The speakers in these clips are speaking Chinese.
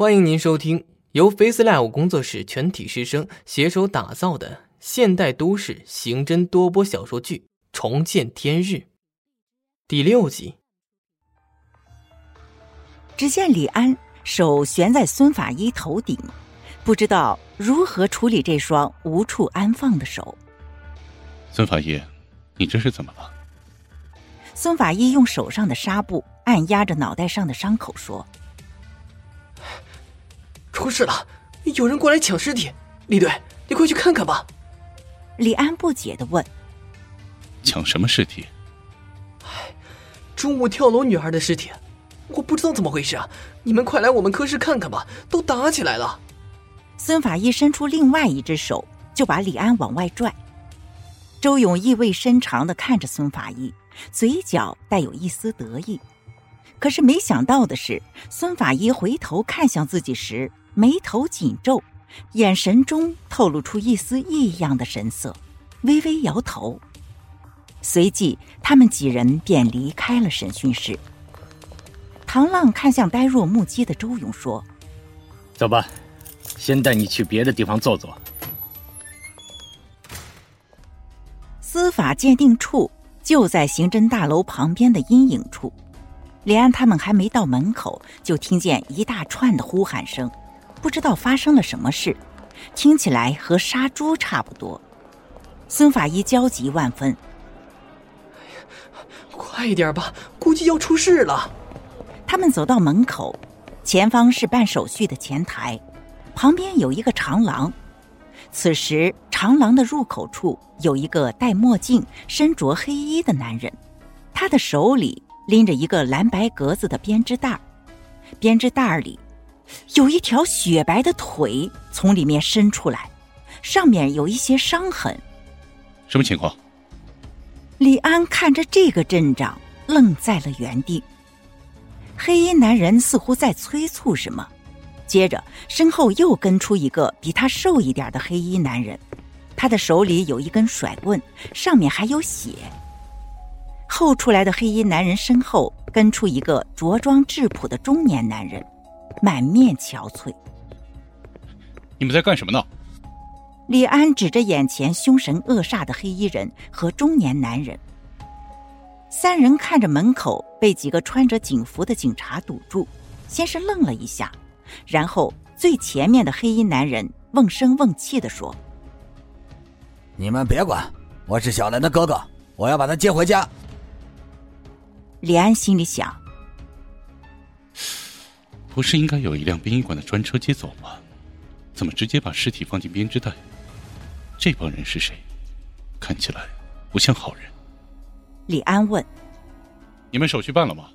欢迎您收听由 FaceLive 工作室全体师生携手打造的现代都市刑侦多播小说剧《重见天日》第六集。只见李安手悬在孙法医头顶，不知道如何处理这双无处安放的手。孙法医，你这是怎么了？孙法医用手上的纱布按压着脑袋上的伤口，说。出事了！有人过来抢尸体，李队，你快去看看吧。李安不解的问：“抢什么尸体？”“哎，中午跳楼女孩的尸体，我不知道怎么回事啊！你们快来我们科室看看吧，都打起来了。”孙法医伸出另外一只手，就把李安往外拽。周勇意味深长的看着孙法医，嘴角带有一丝得意。可是没想到的是，孙法医回头看向自己时。眉头紧皱，眼神中透露出一丝异样的神色，微微摇头。随即，他们几人便离开了审讯室。唐浪看向呆若木鸡的周勇说：“走吧，先带你去别的地方坐坐。”司法鉴定处就在刑侦大楼旁边的阴影处。李安他们还没到门口，就听见一大串的呼喊声。不知道发生了什么事，听起来和杀猪差不多。孙法医焦急万分：“哎呀，快一点吧，估计要出事了。”他们走到门口，前方是办手续的前台，旁边有一个长廊。此时，长廊的入口处有一个戴墨镜、身着黑衣的男人，他的手里拎着一个蓝白格子的编织袋，编织袋里。有一条雪白的腿从里面伸出来，上面有一些伤痕。什么情况？李安看着这个阵仗，愣在了原地。黑衣男人似乎在催促什么，接着身后又跟出一个比他瘦一点的黑衣男人，他的手里有一根甩棍，上面还有血。后出来的黑衣男人身后跟出一个着装质朴的中年男人。满面憔悴。你们在干什么呢？李安指着眼前凶神恶煞的黑衣人和中年男人。三人看着门口被几个穿着警服的警察堵住，先是愣了一下，然后最前面的黑衣男人瓮声瓮气的说：“你们别管，我是小兰的哥哥，我要把她接回家。”李安心里想。不是应该有一辆殡仪馆的专车接走吗？怎么直接把尸体放进编织袋？这帮人是谁？看起来不像好人。李安问：“你们手续办了吗？”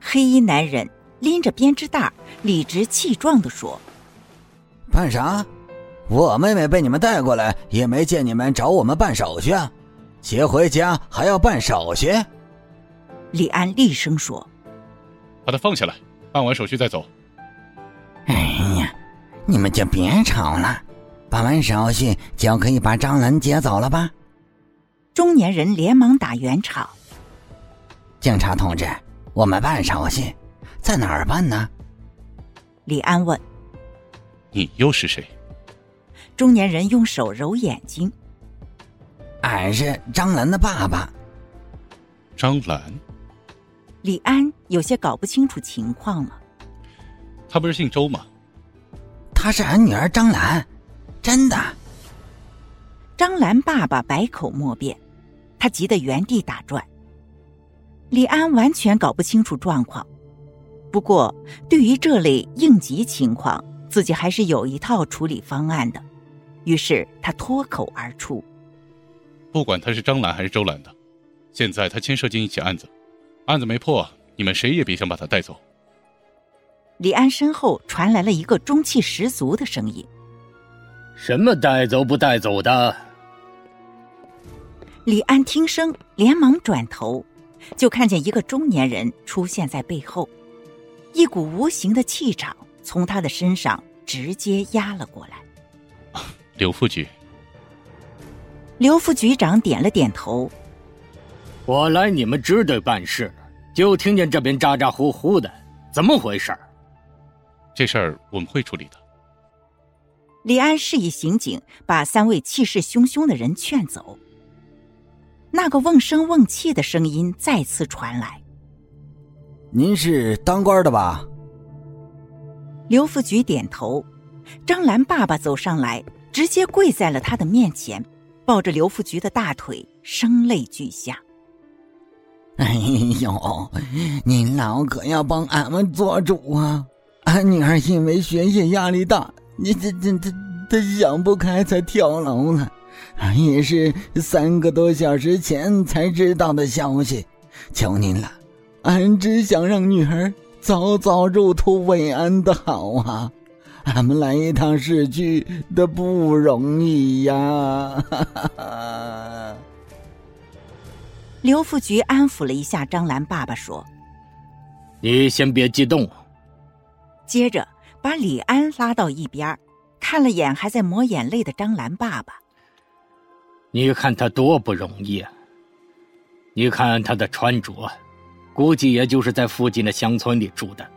黑衣男人拎着编织袋，理直气壮的说：“办啥？我妹妹被你们带过来，也没见你们找我们办手续啊！接回家还要办手续？”李安厉声说：“把他放下来。”办完手续再走。哎呀，你们就别吵了，办完手续就可以把张兰接走了吧？中年人连忙打圆场。警察同志，我们办手续，在哪儿办呢？李安问。你又是谁？中年人用手揉眼睛。俺是张兰的爸爸。张兰。李安有些搞不清楚情况了。他不是姓周吗？他是俺女儿张兰，真的。张兰爸爸百口莫辩，他急得原地打转。李安完全搞不清楚状况，不过对于这类应急情况，自己还是有一套处理方案的。于是他脱口而出：“不管他是张兰还是周兰的，现在他牵涉进一起案子。”案子没破，你们谁也别想把他带走。李安身后传来了一个中气十足的声音：“什么带走不带走的？”李安听声，连忙转头，就看见一个中年人出现在背后，一股无形的气场从他的身上直接压了过来。刘副局，刘副局长点了点头。我来你们支队办事，就听见这边咋咋呼呼的，怎么回事？这事儿我们会处理的。李安示意刑警把三位气势汹汹的人劝走。那个瓮声瓮气的声音再次传来：“您是当官的吧？”刘副局点头。张兰爸爸走上来，直接跪在了他的面前，抱着刘副局的大腿，声泪俱下。哎呦，您老可要帮俺们做主啊！俺女儿因为学业压力大，你这这这她想不开才跳楼了，也是三个多小时前才知道的消息。求您了，俺只想让女儿早早入土为安的好啊！俺们来一趟市区的不容易呀！哈哈哈刘富菊安抚了一下张兰爸爸，说：“你先别激动。”接着把李安拉到一边，看了眼还在抹眼泪的张兰爸爸：“你看他多不容易啊！你看他的穿着，估计也就是在附近的乡村里住的。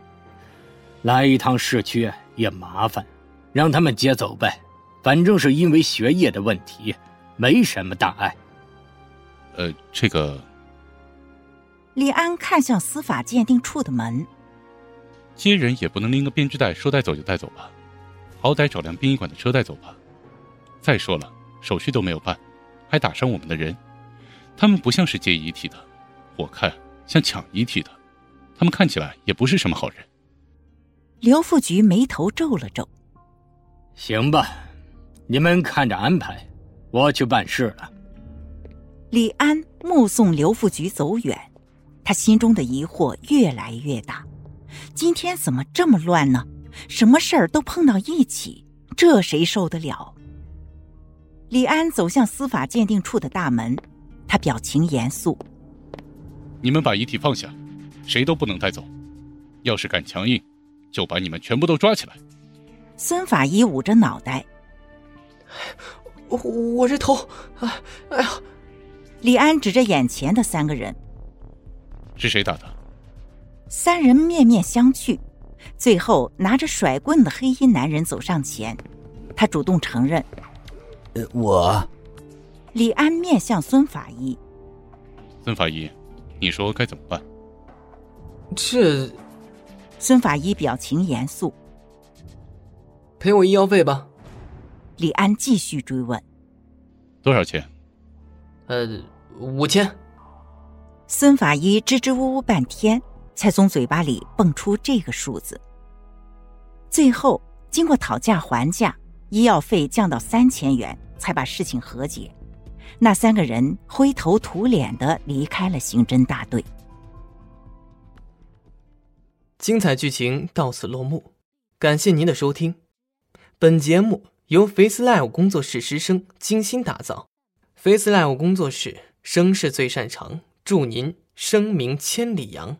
来一趟市区。”也麻烦，让他们接走呗，反正是因为学业的问题，没什么大碍。呃，这个。李安看向司法鉴定处的门。接人也不能拎个编织袋说带走就带走吧，好歹找辆殡仪馆的车带走吧。再说了，手续都没有办，还打伤我们的人，他们不像是接遗体的，我看像抢遗体的，他们看起来也不是什么好人。刘副局眉头皱了皱。行吧，你们看着安排，我去办事了。李安目送刘副局走远，他心中的疑惑越来越大。今天怎么这么乱呢？什么事儿都碰到一起，这谁受得了？李安走向司法鉴定处的大门，他表情严肃：“你们把遗体放下，谁都不能带走。要是敢强硬。”就把你们全部都抓起来！孙法医捂着脑袋，我我这头，哎哎呀！李安指着眼前的三个人，是谁打的？三人面面相觑，最后拿着甩棍的黑衣男人走上前，他主动承认：“呃，我。”李安面向孙法医：“孙法医，你说该怎么办？”这。孙法医表情严肃：“赔我医药费吧。”李安继续追问：“多少钱？”“呃，五千。”孙法医支支吾吾半天，才从嘴巴里蹦出这个数字。最后，经过讨价还价，医药费降到三千元，才把事情和解。那三个人灰头土脸的离开了刑侦大队。精彩剧情到此落幕，感谢您的收听。本节目由 Face Live 工作室师生精心打造，Face Live 工作室声势最擅长，祝您声名千里扬。